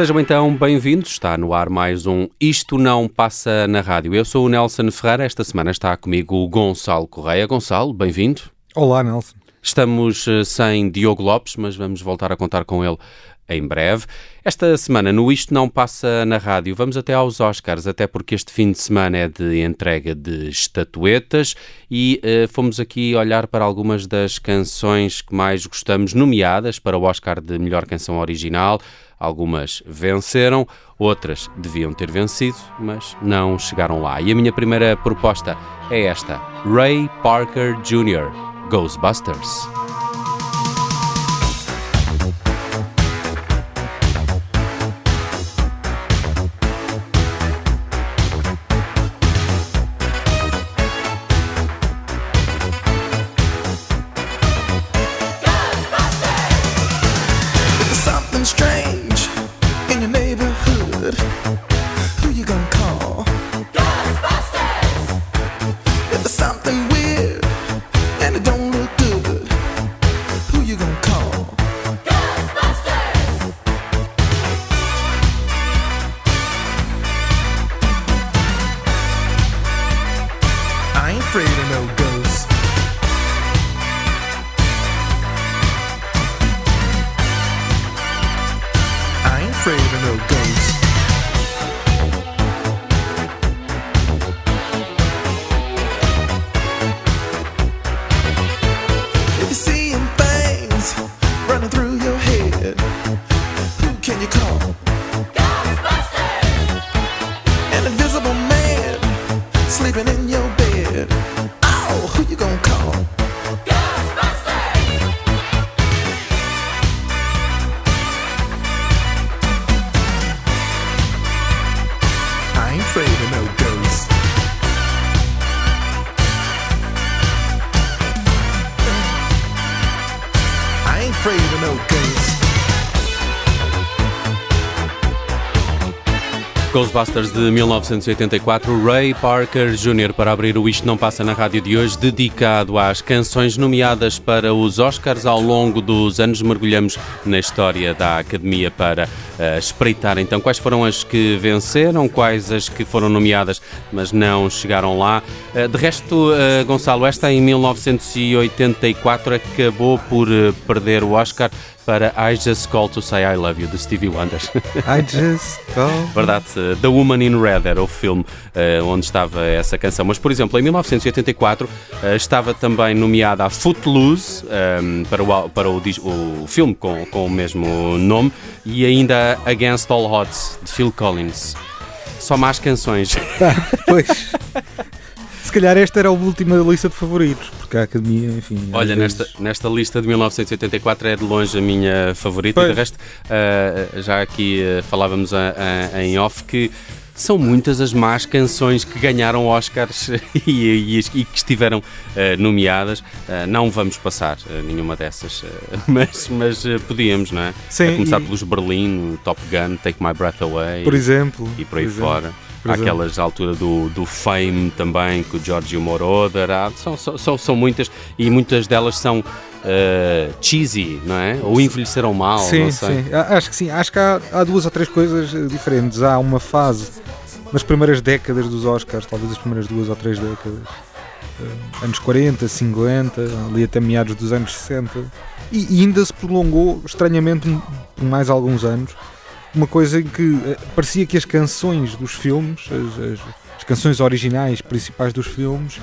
Sejam então bem-vindos. Está no ar mais um Isto Não Passa na Rádio. Eu sou o Nelson Ferreira. Esta semana está comigo o Gonçalo Correia. Gonçalo, bem-vindo. Olá, Nelson. Estamos eh, sem Diogo Lopes, mas vamos voltar a contar com ele em breve. Esta semana, no Isto Não Passa na Rádio, vamos até aos Oscars, até porque este fim de semana é de entrega de estatuetas e uh, fomos aqui olhar para algumas das canções que mais gostamos, nomeadas para o Oscar de Melhor Canção Original. Algumas venceram, outras deviam ter vencido, mas não chegaram lá. E a minha primeira proposta é esta: Ray Parker Jr., Ghostbusters. Ghostbusters de 1984, Ray Parker Jr. para abrir o Isto Não Passa na Rádio de hoje, dedicado às canções nomeadas para os Oscars. Ao longo dos anos mergulhamos na história da Academia para uh, espreitar então quais foram as que venceram, quais as que foram nomeadas, mas não chegaram lá. Uh, de resto, uh, Gonçalo, esta em 1984 acabou por perder o Oscar para I Just Call to Say I Love You, de Stevie Wonder. I Just Call. Verdade, The Woman in Red era o filme uh, onde estava essa canção. Mas, por exemplo, em 1984 uh, estava também nomeada a Footloose um, para, o, para o, o, filme com, com o mesmo nome e ainda Against All Odds, de Phil Collins. Só mais canções. Tá, pois. Se calhar esta era a última lista de favoritos, porque a Academia, enfim. Olha, vezes... nesta, nesta lista de 1984 é de longe a minha favorita, pois. e de resto, uh, já aqui uh, falávamos a, a, em off que são muitas as más canções que ganharam Oscars e, e, e que estiveram uh, nomeadas. Uh, não vamos passar uh, nenhuma dessas, mas, mas podíamos, não é? Sim. A começar e... pelos Berlim, Top Gun, Take My Breath Away. Por exemplo. E por aí fora. Há aquelas alturas do, do Fame também, com o Giorgio Moroder, há, são, são, são muitas e muitas delas são uh, cheesy, não é? Ou envelheceram mal, sim, Sim, acho que sim. Acho que há, há duas ou três coisas diferentes. Há uma fase nas primeiras décadas dos Oscars, talvez as primeiras duas ou três décadas, uh, anos 40, 50, ali até meados dos anos 60, e, e ainda se prolongou estranhamente por mais alguns anos uma coisa em que uh, parecia que as canções dos filmes, as, as, as canções originais principais dos filmes,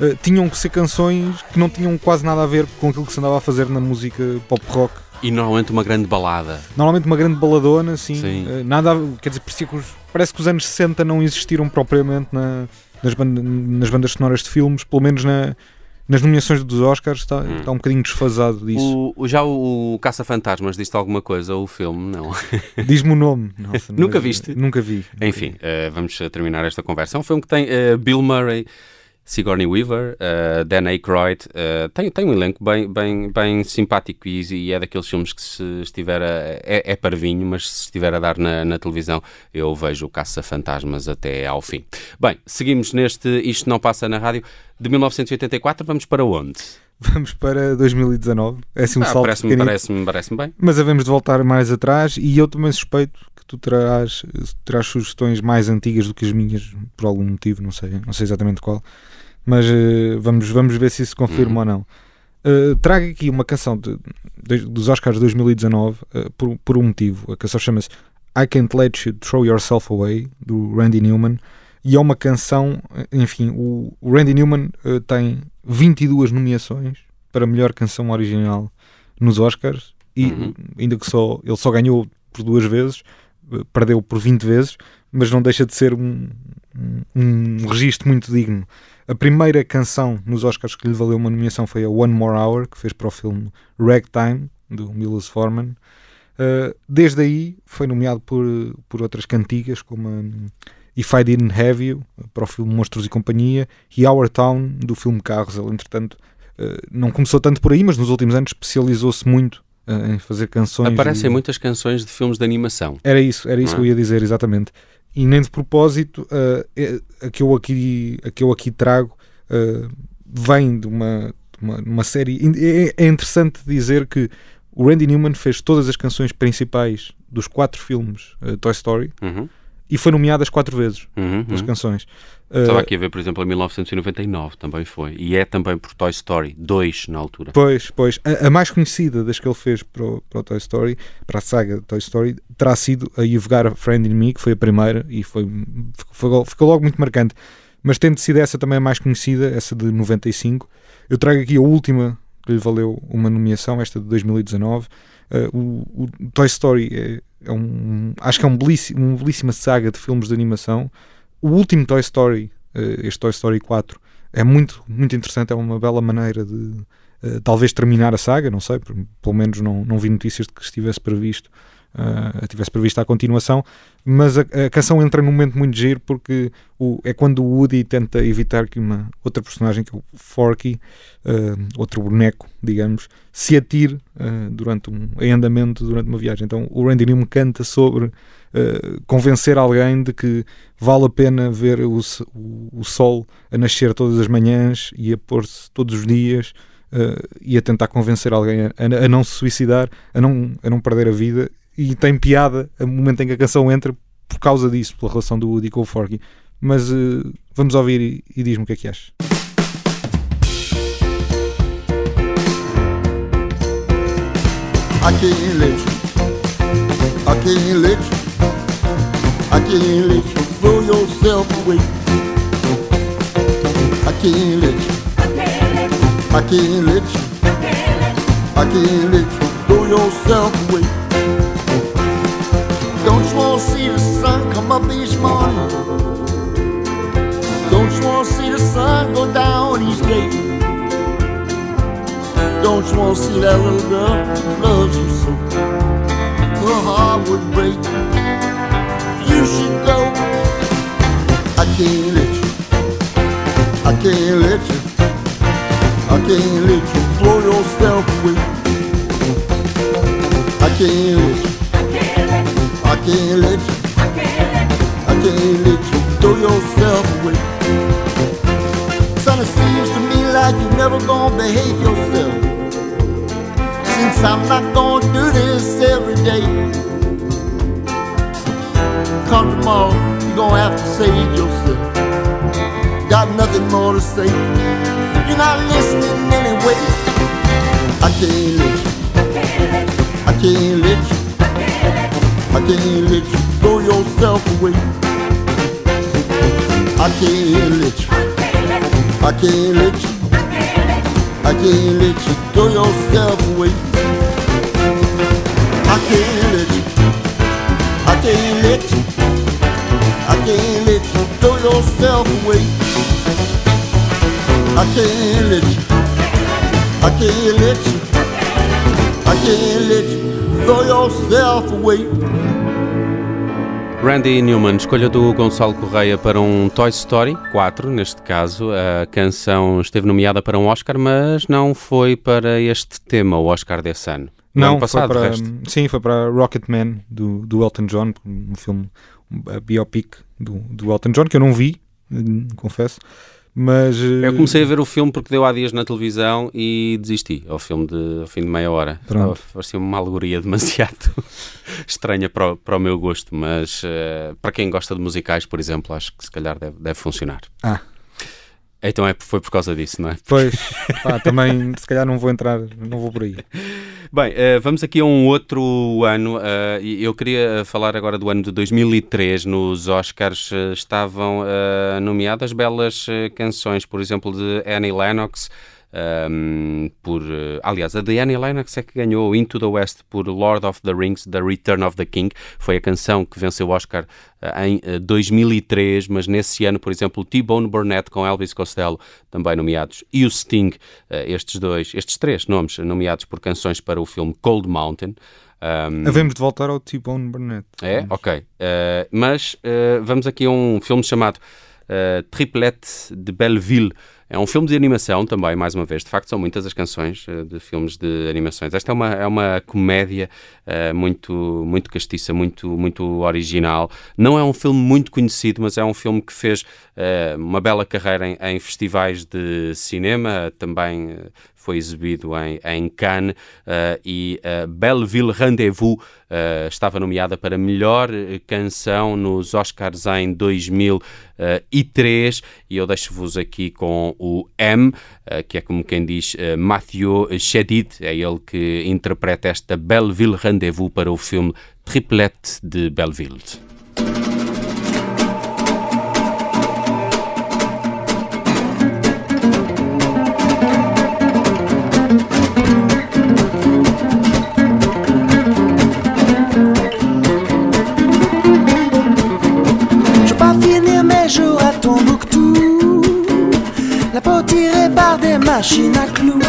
uh, tinham que ser canções que não tinham quase nada a ver com aquilo que se andava a fazer na música pop rock. E normalmente uma grande balada. Normalmente uma grande baladona, assim. Sim. Uh, nada, quer dizer, que os, parece que os anos 60 não existiram propriamente na, nas, nas bandas sonoras de filmes, pelo menos na, nas nomeações dos Oscars está, hum. está um bocadinho desfasado disso. O, já o, o Caça-Fantasmas disse alguma coisa, o filme, não? Diz-me o nome. Nossa, nunca viste? Nunca vi. Enfim, uh, vamos terminar esta conversa. É um filme que tem uh, Bill Murray Sigourney Weaver, uh, Dan Aykroyd, uh, tem, tem um elenco bem, bem, bem simpático e, e é daqueles filmes que se estiver a, é, é parvinho, mas se estiver a dar na, na televisão eu vejo o Caça-Fantasmas até ao fim. Bem, seguimos neste Isto Não Passa na Rádio de 1984, vamos para onde? Vamos para 2019. É assim um ah, salto parece-me, parece-me, parece bem. Mas havemos de voltar mais atrás e eu também suspeito que tu terás, terás sugestões mais antigas do que as minhas, por algum motivo, não sei, não sei exatamente qual mas uh, vamos, vamos ver se isso confirma uhum. ou não. Uh, trago aqui uma canção de, de, dos Oscars de 2019 uh, por, por um motivo. A canção chama-se I Can't Let You Throw Yourself Away, do Randy Newman. E é uma canção, enfim, o, o Randy Newman uh, tem 22 nomeações para melhor canção original nos Oscars e uhum. ainda que só ele só ganhou por duas vezes, perdeu por 20 vezes, mas não deixa de ser um, um, um registro muito digno. A primeira canção nos Oscars que lhe valeu uma nomeação foi a One More Hour, que fez para o filme Ragtime, do Milos Forman. Uh, desde aí foi nomeado por, por outras cantigas, como um, If I Didn't Have You, para o filme Monstros e Companhia, e Our Town, do filme Carros. Ele, entretanto, uh, não começou tanto por aí, mas nos últimos anos especializou-se muito uh, em fazer canções. Aparecem muitas canções de filmes de animação. Era isso, era isso que eu ia dizer, exatamente e nem de propósito uh, a, que eu aqui, a que eu aqui trago vem de uma, de uma, uma, série. É, é, interessante dizer que o Randy Newman fez todas as canções principais dos quatro filmes uh, Toy Story uhum. E foi nomeado as quatro vezes uhum, pelas uhum. canções. Estava aqui a ver, por exemplo, em 1999 também foi. E é também por Toy Story 2 na altura. Pois, pois. A, a mais conhecida das que ele fez para o, para o, Toy Story, para a saga Toy Story, terá sido a You've Got a Friend in Me, que foi a primeira e foi, foi, ficou logo muito marcante. Mas tendo sido essa também a mais conhecida, essa de 95, eu trago aqui a última que lhe valeu uma nomeação, esta de 2019. Uh, o, o, Toy Story é, é um. Acho que é um belíssimo, uma belíssima saga de filmes de animação o último Toy Story, eh, este Toy Story 4, é muito, muito interessante, é uma bela maneira de uh, talvez terminar a saga, não sei, pelo menos não, não vi notícias de que estivesse previsto uh, tivesse previsto a continuação, mas a, a, canção entra num momento muito giro porque o, é quando o Woody tenta evitar que uma outra personagem, que é o Forky, uh, outro boneco, digamos, se atire uh, durante um, em andamento durante uma viagem. Então o Randy Newman canta sobre convencer alguém de que vale a pena ver o, o, o sol a nascer todas as manhãs e a pôr-se todos os dias. Uh, e a tentar convencer alguém a, a, não se suicidar, a não, a não perder a vida e tem piada o momento em que a canção entra por causa disso, pela relação do Woody com o Forky. Mas uh, vamos ouvir e, e diz-me o que é que achas. I can't let you, I can't let you, I can't let you throw yourself away. I can't let you, I can't let you, I can't let you throw yourself away. Don't you want to see that little girl who loves you so? Her heart would break. You should go. I can't let you. I can't let you. I can't let you throw yourself away. I can't let you. I can't let you, I can't let you throw yourself away. Son, it seems to me like you're never gonna behave yourself. Since I'm not gonna do this every day. Come tomorrow, you're gonna have to save yourself. Got nothing more to say. You're not listening anyway. I can't let you. I can't let you. I can't let you throw yourself away. I can't let you. I can't let you. I can't let you throw yourself away. I can't let you. I can't let you. I can't let you throw yourself away. I can't let you. I can't let you. I can't let you throw yourself away. Randy Newman, escolha do Gonçalo Correia para um Toy Story 4, neste caso. A canção esteve nomeada para um Oscar, mas não foi para este tema, o Oscar desse ano. No Não, ano passado, foi para, sim, foi para Rocketman do, do Elton John, um filme a biopic do, do Elton John que eu não vi, hum, confesso, mas eh, Eu comecei a ver o filme porque deu há dias na televisão e desisti ao filme de, ao fim de meia hora. Pronto. Parecia uma alegoria demasiado estranha para o, para o meu gosto, mas eh, para quem gosta de musicais, por exemplo, acho que se calhar deve, deve funcionar. Ah. Então é, foi por causa disso, não é? Pois, também se calhar não vou entrar, não vou por aí. Bem, eh, vamos aqui a um outro ano. eh, e eu queria falar agora do ano de 2003. Nos Oscars eh, estavam eh, nomeadas belas eh, canções, por exemplo, de Annie Lennox. ehm, por, eh, aliás, a de Annie Lennox é que ganhou Into the West por Lord of the Rings, The Return of the King. Foi a canção que venceu o Oscar eh, em eh, 2003, mas nesse ano, por exemplo, T-Bone Burnett com Elvis Costello, também nomeados, e o Sting, eh, estes dois, estes três nomes nomeados por canções para o filme Cold Mountain. Um, Havemos de voltar ao T-Bone Burnett. é? Ok. Eh, mas eh, vamos aqui a um filme chamado eh, Triplette de Belleville. É um filme de animação também, mais uma vez. De facto, são muitas as canções de filmes de animações. Esta é uma, é uma comédia eh, muito, muito castiça, muito, muito original. Não é um filme muito conhecido, mas é um filme que fez eh, uma bela carreira em, em festivais de cinema. Também foi exibido em, em Cannes eh, e eh, Belleville Rendezvous eh, estava nomeada para melhor canção nos Oscars em 2003 e eu deixo-vos aqui com o M, que é como quem diz Mathieu Chedid, é ele que interpreta esta Belleville Rendezvous para o filme Triplette de Belleville. Machines à clous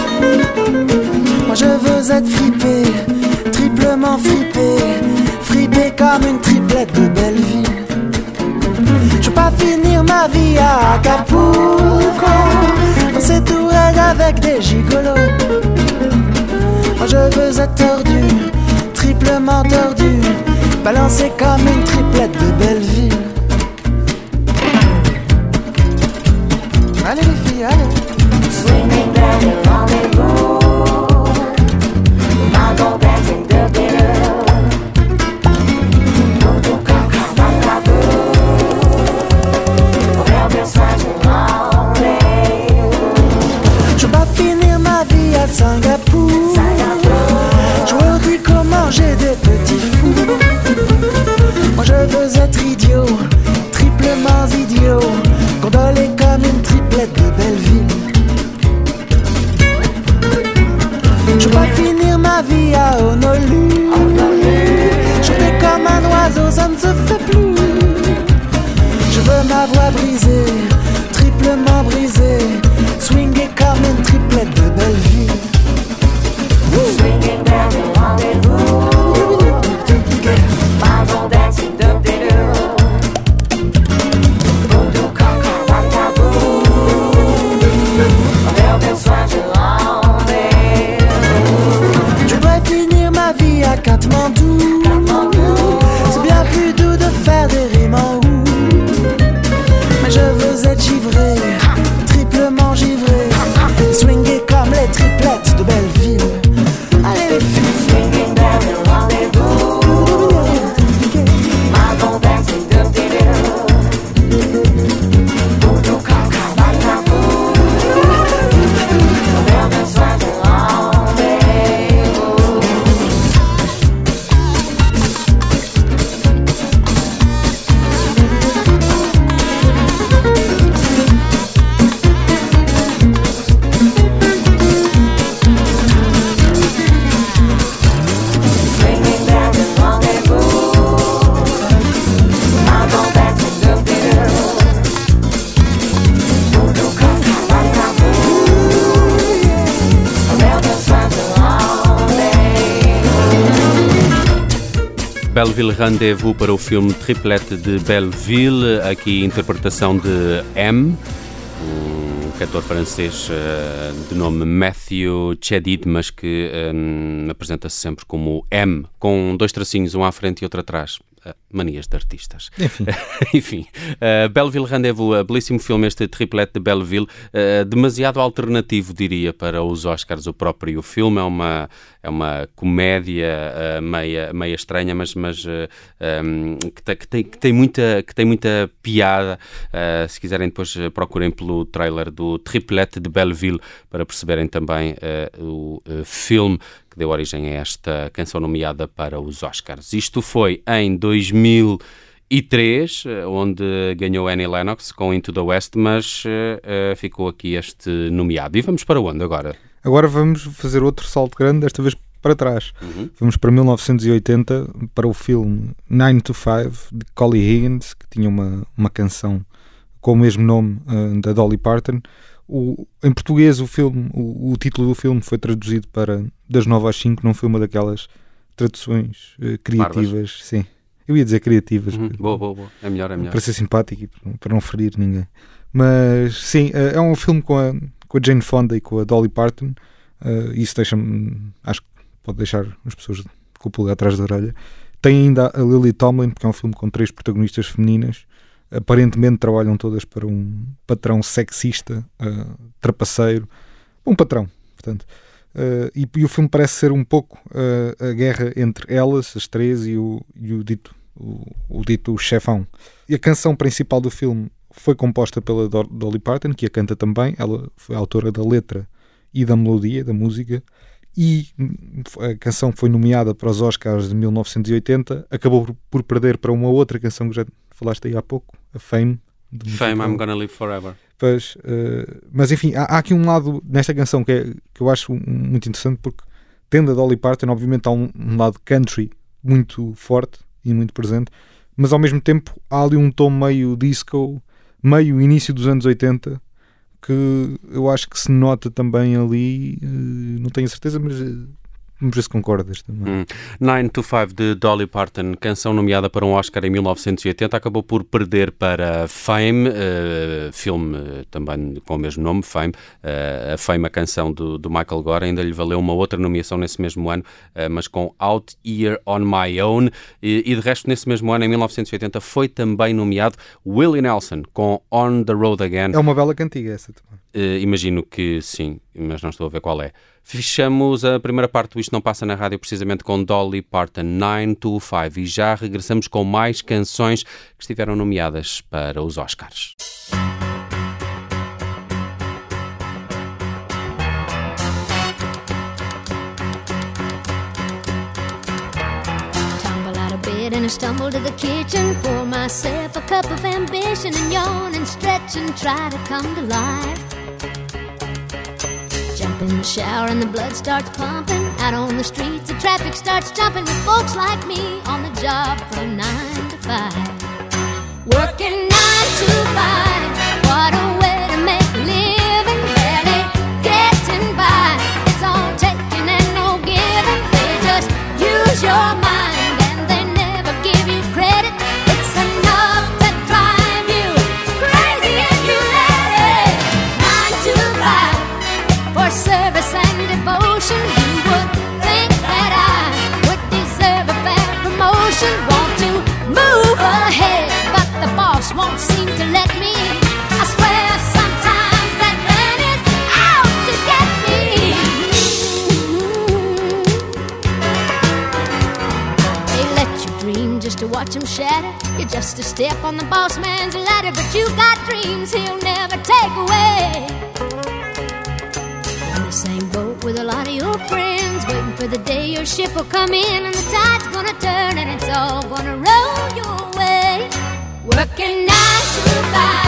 Moi je veux être fripé, triplement fripé Fripé comme une triplette de Belleville Je veux pas finir ma vie à Acapulco. Danser tout raide avec des gigolos. Moi je veux être tordu, triplement tordu Balancé comme une triplette de Belleville Allez les filles, allez down the. Persos uns zu verblühen. Belleville Rendezvous para o filme Triplete de Belleville, aqui interpretação de M, um cantor francês uh, de nome Matthew Chedid, mas que um, apresenta-se sempre como M, com dois tracinhos, um à frente e outro atrás. Uh, manias de artistas. Enfim. Enfim, uh, Belleville Rendezvous, uh, belíssimo filme, este triplete de Belleville, uh, demasiado alternativo, diria, para os Oscars. O próprio filme é uma, é uma comédia uh, meia, meia estranha, mas, mas um, que, te, que, tem, que, tem muita, que tem muita piada. Se quiserem, depois procurem pelo trailer do triplete de Belleville para perceberem também o filme que deu origem a esta canção nomeada para os Oscars. Isto foi em 2003, eh, onde ganhou Annie Lennox com Into the West, mas eh, ficou aqui este nomeado. E vamos para onde agora? Agora vamos fazer outro salto grande, desta vez para trás. Uhum. Vamos para 1980, para o filme 9 to 5, de Collie Higgins, que tinha uma, uma canção com o mesmo nome uh, da Dolly Parton. O, em português, o, filme, o, o título do filme foi traduzido para Das 9 às 5, não foi uma daquelas traduções uh, criativas. Sim, eu ia dizer criativas, Uhum. porque- Boa, boa, boa. É melhor, é melhor. para ser simpático e para- não ferir ninguém. Mas sim, eh, é um filme com a, com a Jane Fonda e com a Dolly Parton. eh, isso deixa-me, acho que pode deixar as pessoas com o pulgar atrás da orelha. Tem ainda a Lily Tomlin, porque é um filme com três protagonistas femininas. Aparentemente trabalham todas para um patrão sexista, eh, trapaceiro. Um patrão, portanto. Eh, e, e o filme parece ser um pouco eh, a guerra entre elas, as três, e o, e o dito o, o dito chefão. E a canção principal do filme foi composta pela Do- Dolly Parton, que a canta também. Ela foi autora da letra e da melodia, da música. E hum, a canção foi nomeada para os Oscars de 1980. Acabou por perder para uma outra canção que já falaste aí há pouco, a Fame. Fame. I'm Gonna Live Forever. Pois, eh, mas enfim, há, há aqui um lado nesta canção que, é, que eu acho muito interessante porque tendo a Dolly Parton, obviamente há um, um lado country muito forte e muito presente, mas ao mesmo tempo há ali um tom meio disco, meio início dos anos 80 que eu acho que se nota também ali, eh, não tenho certeza, mas eh, vamos ver se concordas também. Hum. 9 to 5 de Dolly Parton, canção nomeada para um Oscar em 1980, acabou por perder para Fame, eh, filme eh, também com o mesmo nome, Fame. Eh, a Fame, a canção do, do Michael Gore, ainda lhe valeu uma outra nomeação nesse mesmo ano, eh, mas com Out Here on My Own. E, e de resto, nesse mesmo ano, em 1980, foi também nomeado Willie Nelson com On the Road Again. É uma bela cantiga essa também. Imagino que sim, mas não estou a ver qual é. Fechamos a primeira parte do Isto Não Passa na Rádio precisamente com Dolly Parton 9 to 5 e já regressamos com mais canções que estiveram nomeadas para os Oscars. And I stumble to the kitchen. Pour myself a cup of ambition and yawn and stretch and try to come to life. Jump in the shower and the blood starts pumping. Out on the streets, the traffic starts jumping with folks like me on the job from nine to five. Working nine to five. The ship will come in and the tide's gonna turn and it's all gonna roll your way. Working nine to five,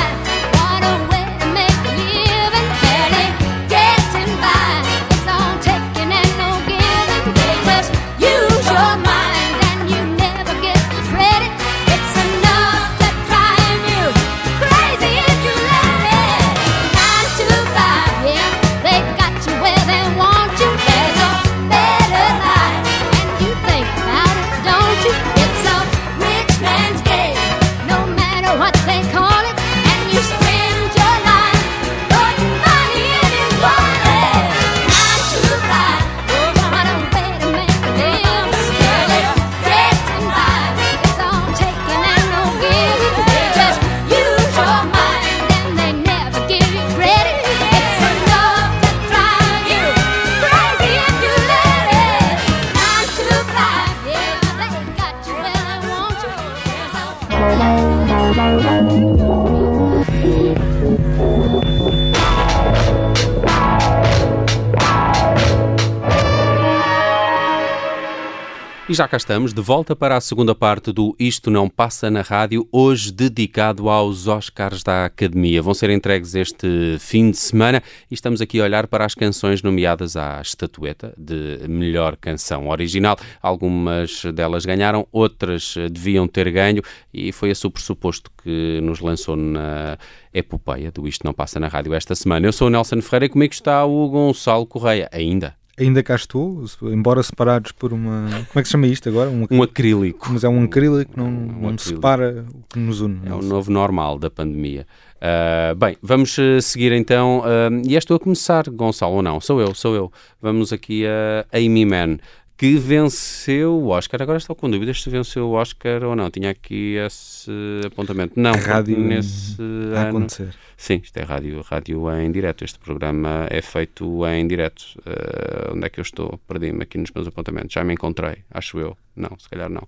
já cá estamos, de volta para a segunda parte do Isto Não Passa na Rádio, hoje dedicado aos Oscars da Academia. Vão ser entregues este fim de semana e estamos aqui a olhar para as canções nomeadas à estatueta de melhor canção original. Algumas delas ganharam, outras deviam ter ganho e foi esse o pressuposto que nos lançou na epopeia do Isto Não Passa na Rádio esta semana. Eu sou o Nelson Ferreira e comigo está o Gonçalo Correia, ainda. Ainda cá estou, embora separados por uma. Como é que se chama isto agora? Um, Um acrílico. Mas é um acrílico que não, não acrílico. separa o que nos une. É o novo normal da pandemia. Ah, bem, vamos eh, seguir então. ah, e és tu a começar, Gonçalo, ou não? Sou eu, sou eu. Vamos aqui a Amy Mann, que venceu o Oscar. Agora estou com dúvidas se venceu o Oscar ou não. Tinha aqui esse apontamento. Não, Rádio nesse a ano. acontecer. Sim, isto é rádio, rádio em direto. Este programa é feito em direto. Ah, onde é que eu estou? Perdi-me aqui nos meus apontamentos. Já me encontrei, acho eu. Não, se calhar não.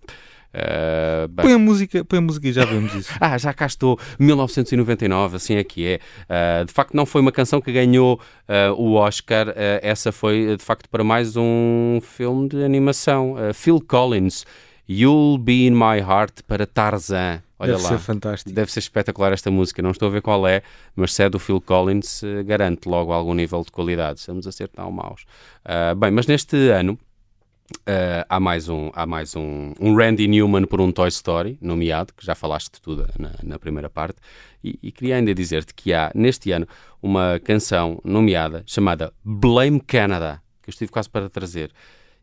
Bem. Põe a música, põe a música e já vemos isso. Ah, já cá estou, 1999, assim é que é. Ah, de facto, não foi uma canção que ganhou ah, o Oscar, essa foi de facto para mais um filme de animação. Phil Collins, You'll Be in My Heart para Tarzan. Olha Deve lá. ser fantástico. Deve ser espetacular esta música, não estou a ver qual é, mas se é do Phil Collins, garante logo algum nível de qualidade. Estamos a ser tão maus. Bem, mas neste ano ah, há mais, um, há mais um, um Randy Newman por um Toy Story, nomeado, que já falaste de tudo na, na primeira parte, e, e queria ainda dizer-te que há neste ano uma canção nomeada chamada Blame Canada, que eu estive quase para trazer,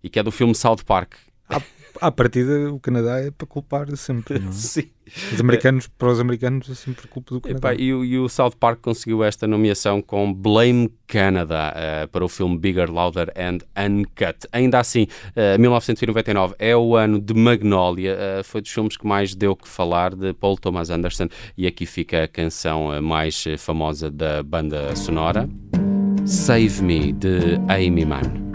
e que é do filme South Park. À, à partida, o Canadá é para culpar sempre. Não é? Sim. Os americanos, para os americanos, é sempre culpa do Canadá. Epá, e, o- e o South Park conseguiu esta nomeação com Blame Canada eh, para o filme Bigger, Louder and Uncut. Ainda assim, eh, 1999 é o ano de Magnolia, eh, foi dos filmes que mais deu que falar de Paul Thomas Anderson e aqui fica a canção mais famosa da banda sonora, Save Me, de Amy Mann.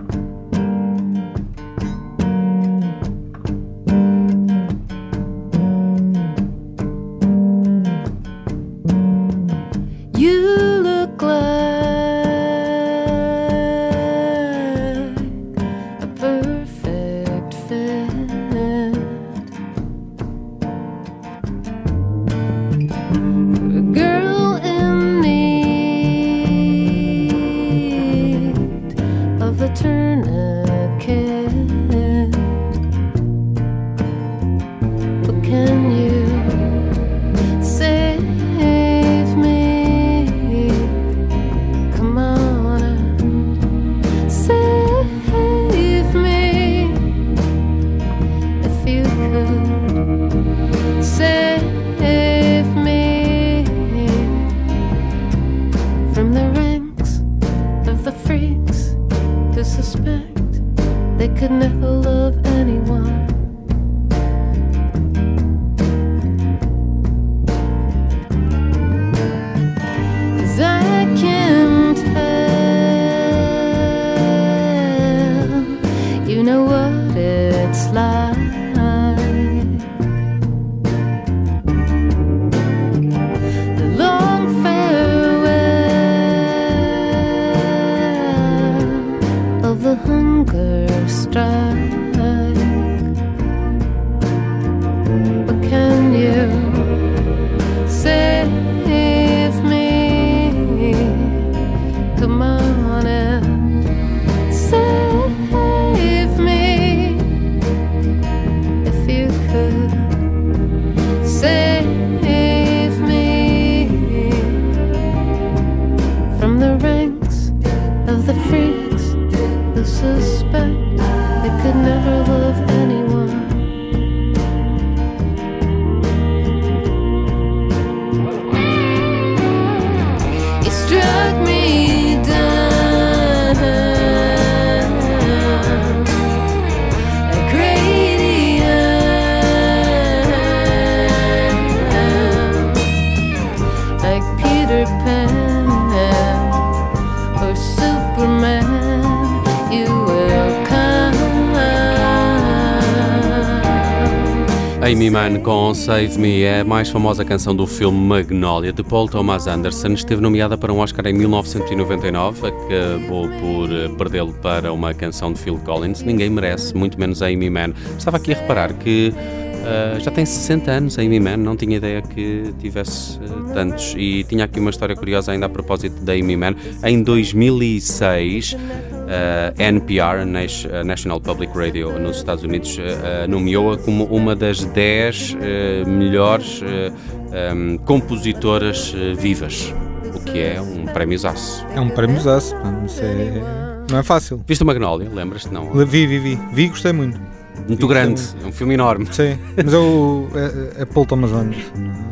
Amy Mann com Save Me é a mais famosa canção do filme Magnolia de Paul Thomas Anderson. Esteve nomeada para um Oscar em 1999, acabou por eh, perdê-lo para uma canção de Phil Collins. Ninguém merece, muito menos a Amy Mann. Estava aqui a reparar que Uh, já tem 60 anos a Amy Mann, não tinha ideia que tivesse uh, tantos. E tinha aqui uma história curiosa ainda a propósito da Amy Mann. Em 2006, uh, NPR, National Public Radio nos Estados Unidos, nomeou-a como uma das 10 melhores um, compositoras vivas, o que é um prémio aço. É um prémio aço, é... não é fácil. Viste o Magnolia, lembras-te? Não? Vi, vi, vi. Vi e gostei muito. Muito grande, é um filme enorme. Sim, mas eu, é, é Paul Thomas Anderson.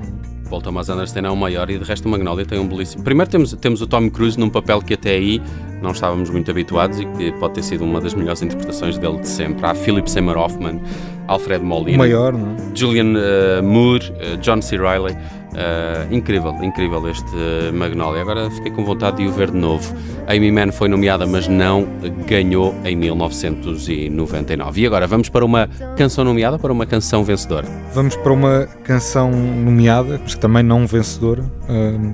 Paul Thomas Anderson é o maior e de resto o Magnolia tem um belíssimo. Primeiro temos, temos o Tom Cruise num papel que até aí não estávamos muito habituados e que pode ter sido uma das melhores interpretações dele de sempre. Há Philip Seymour Hoffman, Alfred Molina, o maior, não é? Julian uh, Moore, uh, John C. Reilly. Uh, incrível, incrível este Magnolia. Agora fiquei com vontade de o ver de novo. Amy Mann foi nomeada, mas não ganhou em 1999. E agora vamos para uma canção nomeada, para uma canção vencedora. Vamos para uma canção nomeada, mas também não vencedora. Uh,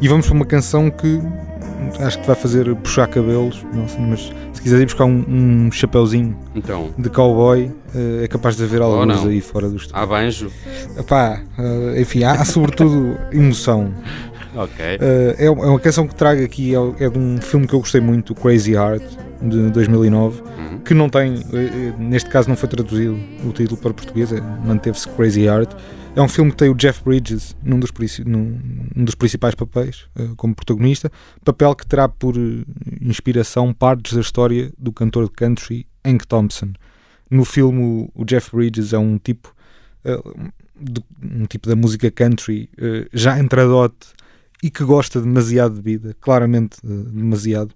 e vamos para uma canção que acho que vai fazer puxar cabelos, sei, mas se quiser ir buscar um, um chapéuzinho então. de cowboy, uh, é capaz de haver alguns aí fora do estúdio. Há banjo? Epá, uh, enfim, há, há sobretudo emoção. Ok. Uh, é, é, uma canção que trago aqui, é, é, de um filme que eu gostei muito, Crazy Heart, de 2009, uhum. que não tem, neste caso não foi traduzido o título para português, é, manteve-se Crazy Heart. É um filme que tem o Jeff Bridges num dos, num, num dos principais papéis, uh, como protagonista, papel que terá por uh, inspiração partes da história do cantor de country Hank Thompson. No filme, o, Jeff Bridges é um tipo, uh, de, um tipo da música country já entradote e que gosta demasiado de vida, claramente demasiado,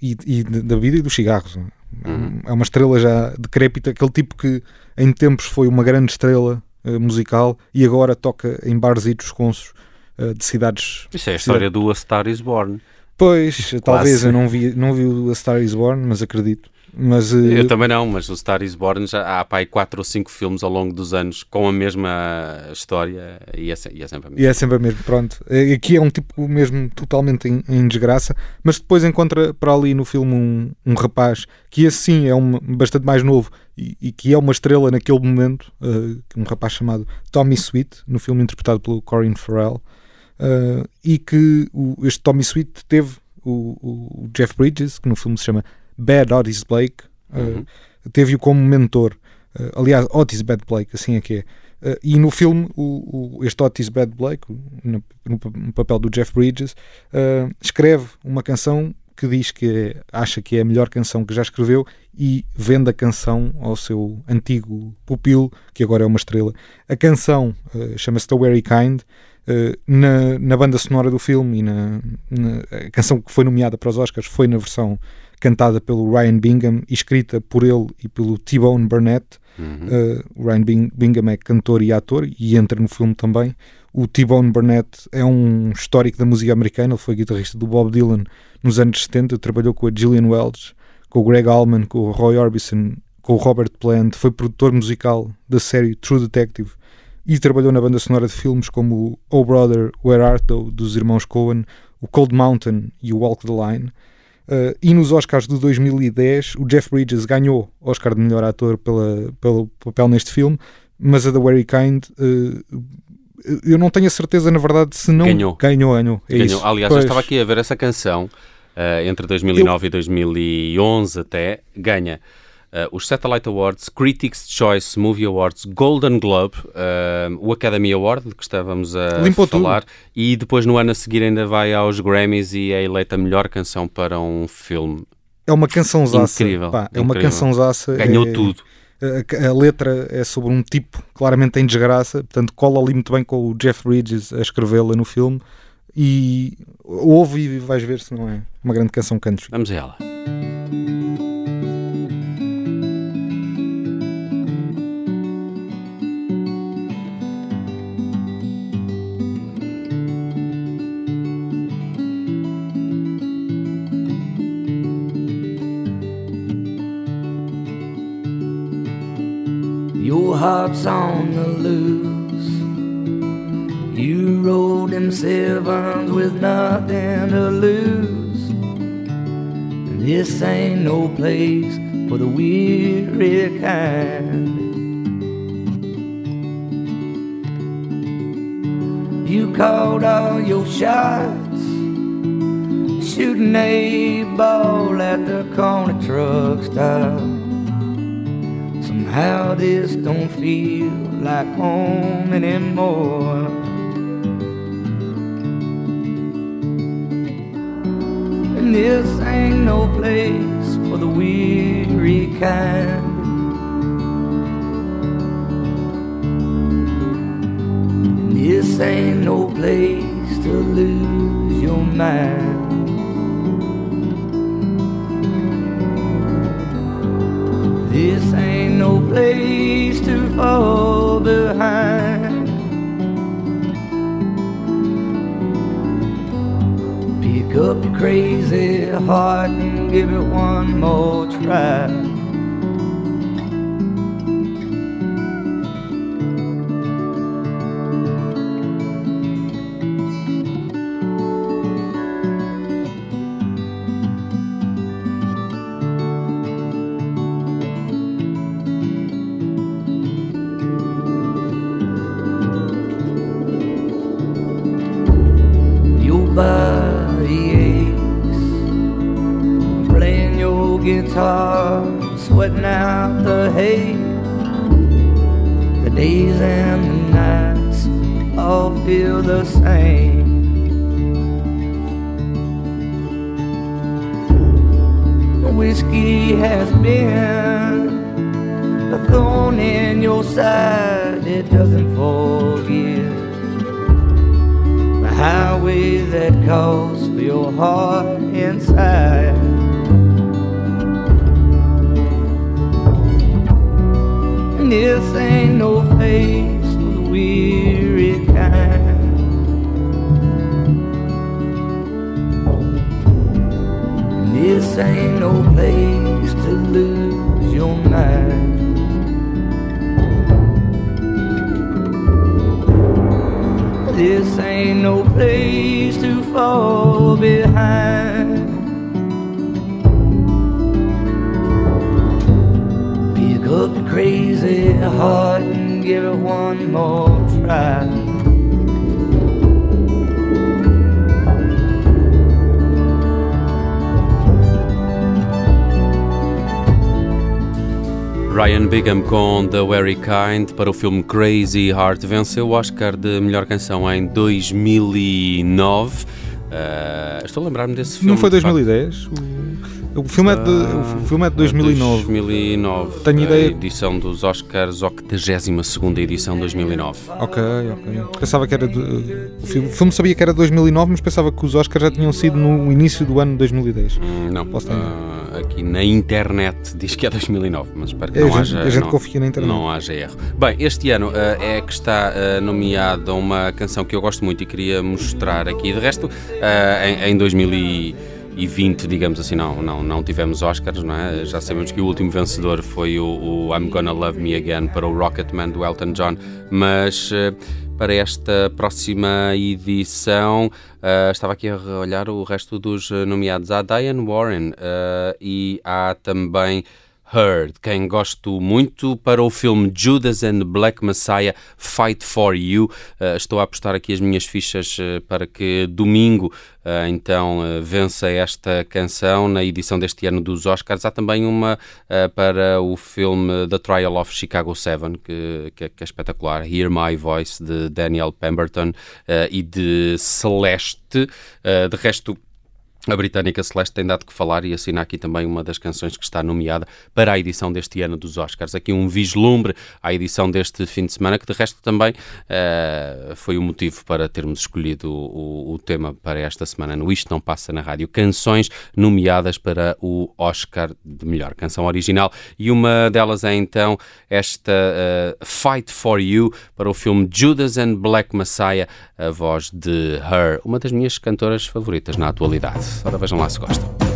e, e, da vida e dos cigarros. Uhum. É uma estrela já decrépita, aquele tipo que em tempos foi uma grande estrela musical e agora toca em barzitos consos uh, de cidades. Isso é a história do A Star Is Born. Pois, talvez eu não vi, não vi o A Star Is Born, mas acredito. Mas, uh, eu também não, mas o Star is Born já há pai quatro ou cinco filmes ao longo dos anos com a mesma história e é, e é sempre a mesma. E é sempre a mesma, pronto. Aqui é um tipo mesmo totalmente em, em desgraça, mas depois encontra para ali no filme um, um rapaz que assim é um, bastante mais novo e, e, que é uma estrela naquele momento, uh, um rapaz chamado Tommy Sweet, no filme interpretado pelo Corin Farrell, uh, e que o, este Tommy Sweet teve o, o, Jeff Bridges, que no filme se chama Bad Otis Blake, uh, uhum. teve-o como mentor. aliás, Otis Bad Blake, assim é que é. Uh, e no filme, o, o, este Otis Bad Blake, no, no, papel do Jeff Bridges, uh, escreve uma canção que diz que é, acha que é a melhor canção que já escreveu e vende a canção ao seu antigo pupilo, que agora é uma estrela. A canção uh, chama-se The Very Kind. Uh, na, na, banda sonora do filme e na, na, a canção que foi nomeada para os Oscars foi na versão cantada pelo Ryan Bingham e escrita por ele e pelo T-Bone Burnett. Uhum. Uh, Ryan Bingham é cantor e ator e entra no filme também. O T-Bone Burnett é um histórico da música americana, ele foi guitarrista do Bob Dylan nos anos 70, trabalhou com a Gillian Welch, com o Greg Allman, com o Roy Orbison, com o Robert Plant, foi produtor musical da série True Detective e trabalhou na banda sonora de filmes como Oh Brother, Where Art Thou, dos irmãos Coen, o Cold Mountain e o Walk the Line. Uh, e nos Oscars de 2010, o Jeff Bridges ganhou Oscar de melhor ator pela, pelo papel neste filme, mas a The Very Kind uh, eu não tenho a certeza, na verdade, se não ganhou. Ganhou, ganhou. É ganhou. Aliás, pois. eu estava aqui a ver essa canção uh, entre 2009 eu... e 2011 até, ganha. Uh, os Satellite Awards, Critics' Choice Movie Awards, Golden Globe, uh, o Academy Award, de que estávamos a Limpou falar, tudo. e depois no ano a seguir ainda vai aos Grammys e é eleita a melhor canção para um filme. É uma canção Incrível. Pá, é uma canção zaça. Ganhou é... tudo a, a, letra é sobre um tipo claramente em desgraça, portanto cola ali muito bem com o Jeff Bridges a escrevê-la no filme e ouve e vais ver se não é uma grande canção country. Vamos a ela. On the loose. You rode them sevens with nothing to lose. This ain't no place for the weary kind. You called all your shots, shooting a ball at the corner truck stop. Somehow this don't feel like home anymore. And this ain't no place for the weary kind. And this ain't no place to lose your mind. No place to fall behind. Pick up your crazy heart and give it one more try. Feel the same. Whiskey has been a thorn in your side, it doesn't forgive the highway that calls for your heart inside. And this ain't no place place to lose your mind. This ain't no place to fall behind. Pick up your crazy heart and give it one more try. Ryan Bigham com The Very Kind para o filme Crazy Heart venceu o Oscar de melhor canção em 2009. Ah, estou a lembrar-me desse filme. Não foi de facto. 2010? O, o filme é de, o filme é de 2009. 2009. Tenho a ideia- edição dos Oscars, 82 edição 2009. Ok, ok. Pensava que era. De, o, filme, o filme sabia que era de 2009, mas pensava que os Oscars já tinham sido no início do ano de 2010. Hum, Não, Posso ter- ah, aqui na internet diz que é 2009, mas espero que É, não a gente, haja. a gente não- confia na internet. Não haja erro. Bem, este ano ah, é que está ah, nomeada uma canção que eu gosto muito e queria mostrar aqui. De resto, ah, em, em 2020, digamos assim, não, não, não tivemos Oscars, não é? Já sabemos que o último vencedor foi o, o I'm Gonna Love Me Again para o Rocketman do Elton John, mas. ah, para esta próxima edição, ah, estava aqui a olhar o resto dos ah, nomeados. Há Diane Warren ah, e há também Her, de quem gosto muito, para o filme Judas and the Black Messiah Fight for You. Uh, estou a apostar aqui as minhas fichas uh, para que domingo uh, então uh, vença esta canção na edição deste ano dos Oscars. Há também uma uh, para o filme The Trial of Chicago 7, que, que, que é espetacular. Hear My Voice, de Daniel Pemberton e de Celeste. De resto, a britânica Celeste tem dado que falar e assina aqui também uma das canções que está nomeada para a edição deste ano dos Oscars. Aqui um vislumbre à edição deste fim de semana, que de resto também eh, foi o motivo para termos escolhido o, o tema para esta semana no Isto Não Passa na Rádio. Canções nomeadas para o Oscar de melhor canção original e uma delas é então esta eh, Fight for You para o filme Judas and Black Messiah, a voz de Her, uma das minhas cantoras favoritas na atualidade. Ora, vejam lá se gostam.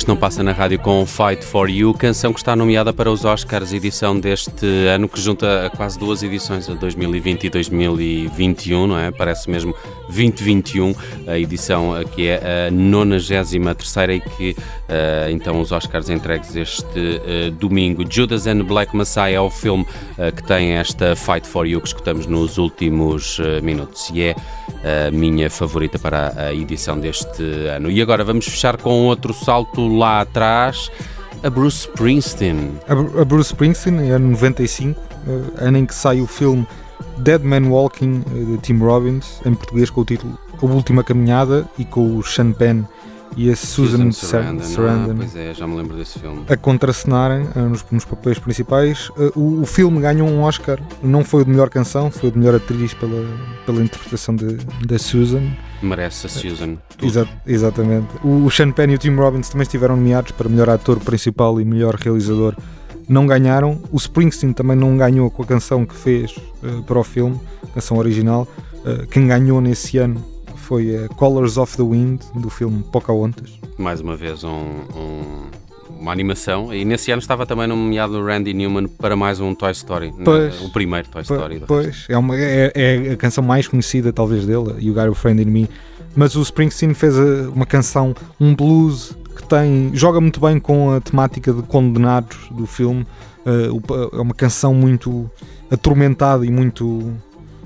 Isto Não Passa na Rádio com Fight for You, canção que está nomeada para os Oscars, edição deste ano que junta quase duas edições, a 2020 e 2021, não é? Parece mesmo 2021, a edição que é a 93 e que eh, então os Oscars entregues este eh, domingo. Judas and Black Messiah é o filme eh, que tem esta Fight for You que escutamos nos últimos minutos e é a minha favorita para a edição deste ano. E agora vamos fechar com outro salto lá atrás, a Bruce Springsteen. A, Bru- a Bruce Springsteen, em ano 95, eh, ano em que sai o filme Dead Man Walking, eh, de Tim Robbins, em português com o título A Última Caminhada e com o Sean Penn e a Susan, Sarandon, Sarandon. Ah, pois é, já me lembro desse filme. a contracenarem eh, nos, nos papéis principais. Eh, o, o filme ganhou um Oscar, não foi o de melhor canção, foi o de melhor atriz pela, pela interpretação de- da Susan. Merece a Susan. Exa- exatamente. O, o Sean Penn e o Tim Robbins também estiveram nomeados para melhor ator principal e melhor realizador. Não ganharam. O Springsteen também não ganhou com a canção que fez eh, para o filme, canção original. Eh, quem ganhou nesse ano foi a Colors of the Wind, do filme Pocahontas. Mais uma vez um, um- uma animação. E nesse ano estava também nomeado o Randy Newman para mais um Toy Story. né? Pois. O primeiro Toy Story. Pois, é, uma, é, é a canção mais conhecida, talvez, dele, You Got a Friend in Me. Mas o Springsteen fez eh, uma canção, um blues que tem. joga muito bem com a temática de condenados do filme. Eh, é uma canção muito atormentada e muito.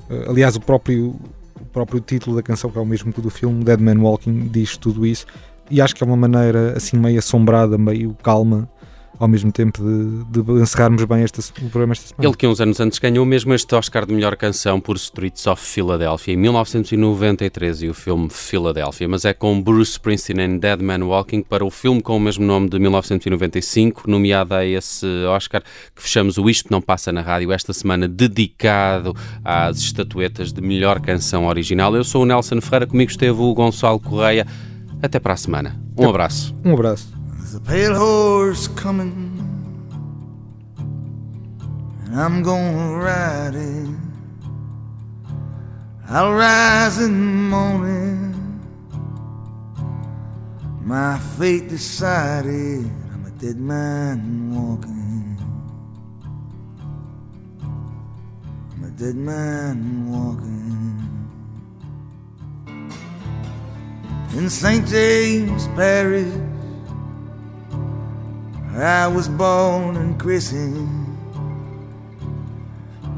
eh, aliás, o próprio, próprio título da canção, que é o mesmo que do filme, Dead Man Walking, diz tudo isso. E acho que é uma maneira assim meio assombrada, meio calma, ao mesmo tempo de, de encerrarmos bem este, o programa esta semana. Ele que uns anos antes ganhou mesmo este Oscar de melhor canção por Streets of Philadelphia em 1993 e o filme Philadelphia, mas é com Bruce Springsteen em Dead Man Walking para o filme com o mesmo nome de 1995, nomeado a esse Oscar que fechamos o Isto Não Passa na Rádio esta semana dedicado às estatuetas de melhor canção original. Eu sou o Nelson Ferreira, comigo esteve o Gonçalo Correia. Até para a semana. Um abraço. Um abraço. There's a pale horse coming, and I'm gonna ride it. I'll rise in the morning, my fate decided. I'm a dead man walking. I'm a dead man walking. In St. James Parish. I was born and christened.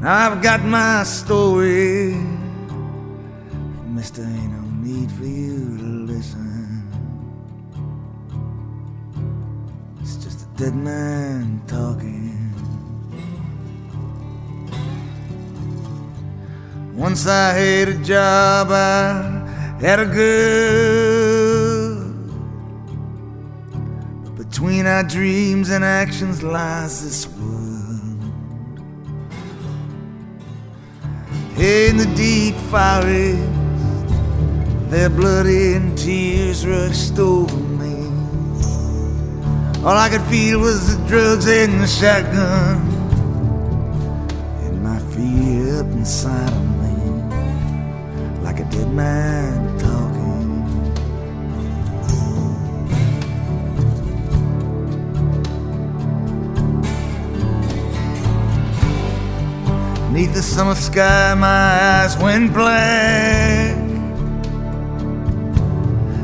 I've got my story. Mister, ain't no need for you to listen. It's just a dead man talking. Once I had a job, I had a girl. Between our dreams and actions lies this world. In the deep forest, their blood and tears rushed over me. All I could feel was the drugs and the shotgun, and my fear up inside of me, like a dead man Neath the summer sky, my eyes went black.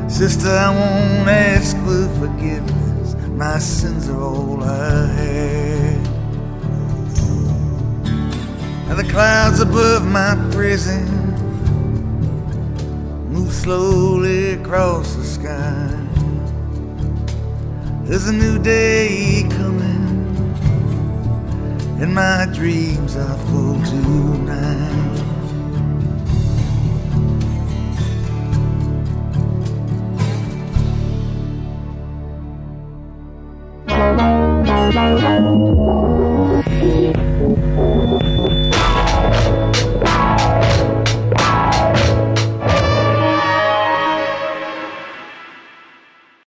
Sister, I won't ask for forgiveness. My sins are all I had. And the clouds above my prison move slowly across the sky. There's a new day coming, and my dreams are full tonight. Thank.